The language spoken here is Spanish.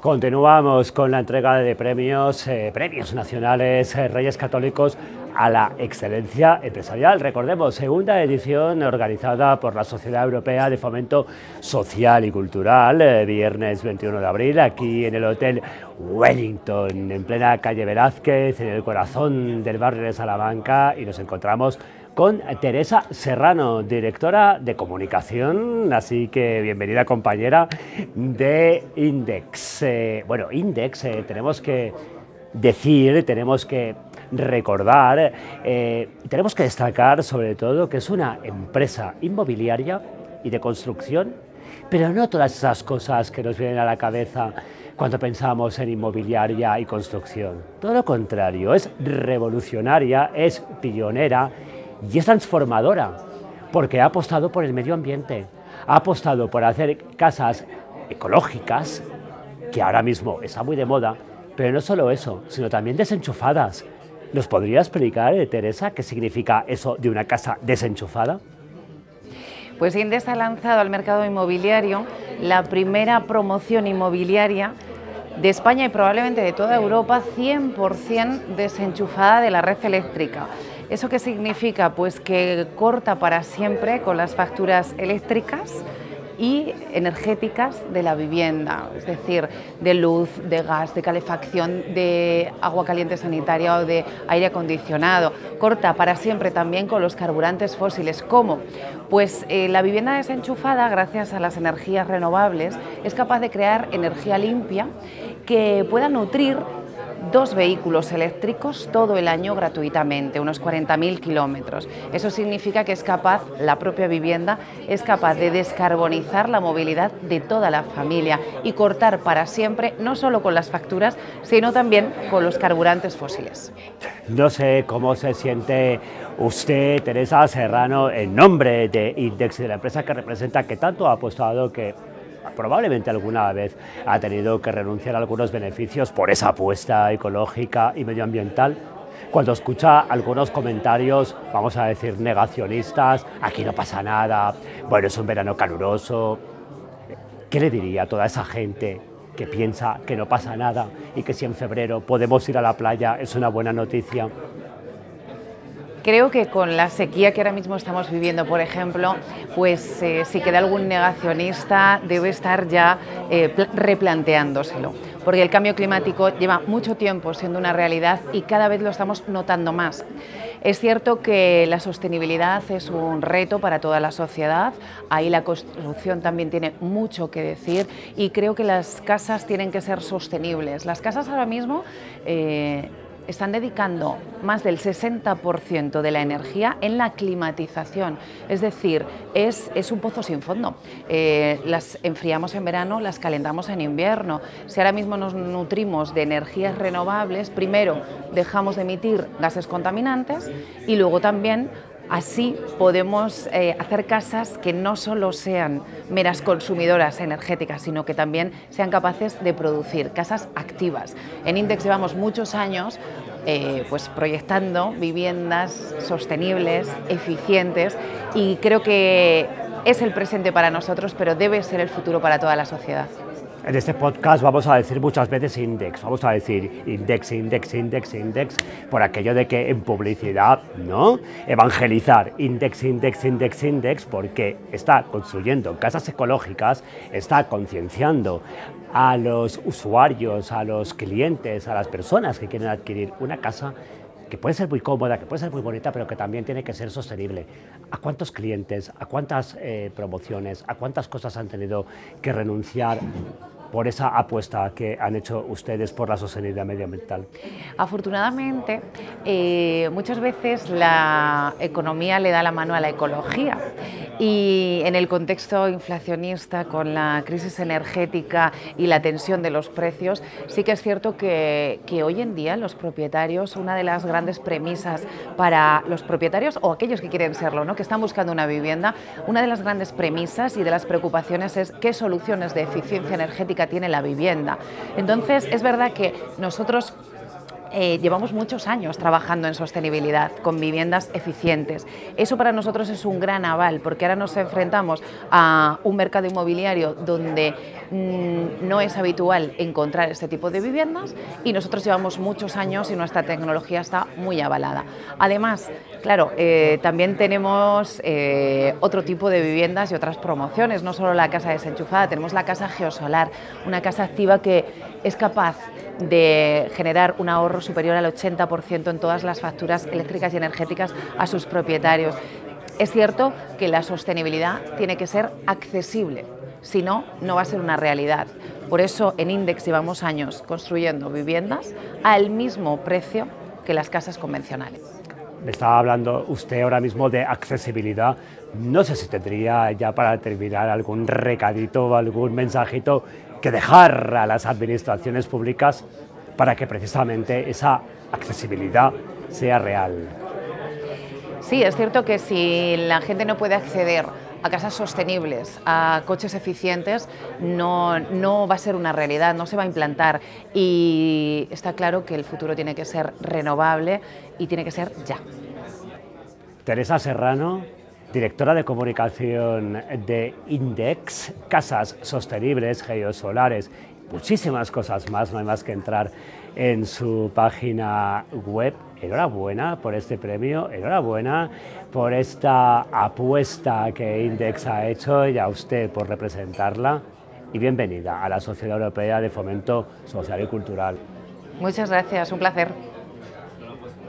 Continuamos con la entrega de premios, eh, premios nacionales, eh, Reyes Católicos a la excelencia empresarial. Recordemos, segunda edición organizada por la Sociedad Europea de Fomento Social y Cultural, eh, viernes 21 de abril, aquí en el Hotel Wellington, en plena calle Velázquez, en el corazón del barrio de Salamanca, y nos encontramos con Teresa Serrano, directora de comunicación, así que bienvenida compañera de Index. Eh, bueno, Index, eh, tenemos que decir, tenemos que recordar, eh, tenemos que destacar sobre todo que es una empresa inmobiliaria y de construcción, pero no todas esas cosas que nos vienen a la cabeza cuando pensamos en inmobiliaria y construcción. Todo lo contrario, es revolucionaria, es pionera y es transformadora, porque ha apostado por el medio ambiente, ha apostado por hacer casas ecológicas, que ahora mismo está muy de moda, pero no solo eso, sino también desenchufadas. ¿Nos podría explicar, eh, Teresa, qué significa eso de una casa desenchufada? Pues Indes ha lanzado al mercado inmobiliario la primera promoción inmobiliaria de España y probablemente de toda Europa 100% desenchufada de la red eléctrica. ¿Eso qué significa? Pues que corta para siempre con las facturas eléctricas y energéticas de la vivienda, es decir, de luz, de gas, de calefacción, de agua caliente sanitaria o de aire acondicionado. Corta para siempre también con los carburantes fósiles. ¿Cómo? Pues eh, la vivienda desenchufada, gracias a las energías renovables, es capaz de crear energía limpia que pueda nutrir dos vehículos eléctricos todo el año gratuitamente, unos 40.000 kilómetros. Eso significa que es capaz, la propia vivienda es capaz de descarbonizar la movilidad de toda la familia y cortar para siempre, no solo con las facturas, sino también con los carburantes fósiles. No sé cómo se siente usted, Teresa Serrano, en nombre de Index, de la empresa que representa, que tanto ha apostado que probablemente alguna vez ha tenido que renunciar a algunos beneficios por esa apuesta ecológica y medioambiental. Cuando escucha algunos comentarios, vamos a decir, negacionistas, aquí no pasa nada, bueno, es un verano caluroso, ¿qué le diría a toda esa gente que piensa que no pasa nada y que si en febrero podemos ir a la playa es una buena noticia? Creo que con la sequía que ahora mismo estamos viviendo, por ejemplo, pues eh, si queda algún negacionista debe estar ya eh, replanteándoselo, porque el cambio climático lleva mucho tiempo siendo una realidad y cada vez lo estamos notando más. Es cierto que la sostenibilidad es un reto para toda la sociedad, ahí la construcción también tiene mucho que decir y creo que las casas tienen que ser sostenibles. Las casas ahora mismo... Eh, están dedicando más del 60% de la energía en la climatización. Es decir, es, es un pozo sin fondo. Eh, las enfriamos en verano, las calentamos en invierno. Si ahora mismo nos nutrimos de energías renovables, primero dejamos de emitir gases contaminantes y luego también Así podemos eh, hacer casas que no solo sean meras consumidoras energéticas, sino que también sean capaces de producir casas activas. En Index llevamos muchos años eh, pues proyectando viviendas sostenibles, eficientes y creo que es el presente para nosotros, pero debe ser el futuro para toda la sociedad. En este podcast vamos a decir muchas veces index, vamos a decir index, index, index, index, por aquello de que en publicidad, ¿no? Evangelizar index, index, index, index, porque está construyendo casas ecológicas, está concienciando a los usuarios, a los clientes, a las personas que quieren adquirir una casa que puede ser muy cómoda, que puede ser muy bonita, pero que también tiene que ser sostenible. ¿A cuántos clientes, a cuántas eh, promociones, a cuántas cosas han tenido que renunciar por esa apuesta que han hecho ustedes por la sostenibilidad medioambiental? Afortunadamente, eh, muchas veces la economía le da la mano a la ecología y en el contexto inflacionista, con la crisis energética y la tensión de los precios, sí que es cierto que, que hoy en día los propietarios, una de las grandes premisas para los propietarios o aquellos que quieren serlo, ¿no? que están buscando una vivienda, una de las grandes premisas y de las preocupaciones es qué soluciones de eficiencia energética tiene la vivienda. Entonces, es verdad que nosotros eh, llevamos muchos años trabajando en sostenibilidad, con viviendas eficientes. Eso para nosotros es un gran aval, porque ahora nos enfrentamos a un mercado inmobiliario donde mm, no es habitual encontrar este tipo de viviendas y nosotros llevamos muchos años y nuestra tecnología está muy avalada. Además, claro, eh, también tenemos eh, otro tipo de viviendas y otras promociones, no solo la casa desenchufada, tenemos la casa geosolar, una casa activa que es capaz de generar un ahorro superior al 80% en todas las facturas eléctricas y energéticas a sus propietarios. Es cierto que la sostenibilidad tiene que ser accesible, si no, no va a ser una realidad. Por eso en Index llevamos años construyendo viviendas al mismo precio que las casas convencionales. Me estaba hablando usted ahora mismo de accesibilidad. No sé si tendría ya para terminar algún recadito algún mensajito que dejar a las administraciones públicas para que precisamente esa accesibilidad sea real. Sí, es cierto que si la gente no puede acceder a casas sostenibles, a coches eficientes, no, no, va a ser una realidad, no se va a implantar. Y está claro que el futuro tiene que ser renovable y tiene que ser ya. Teresa Serrano, directora de comunicación de Index, casas sostenibles, geosolares, muchísimas cosas más, no hay más que entrar en su página web. Enhorabuena por este premio, enhorabuena por esta apuesta que Index ha hecho y a usted por representarla y bienvenida a la Sociedad Europea de Fomento Social y Cultural. Muchas gracias, un placer.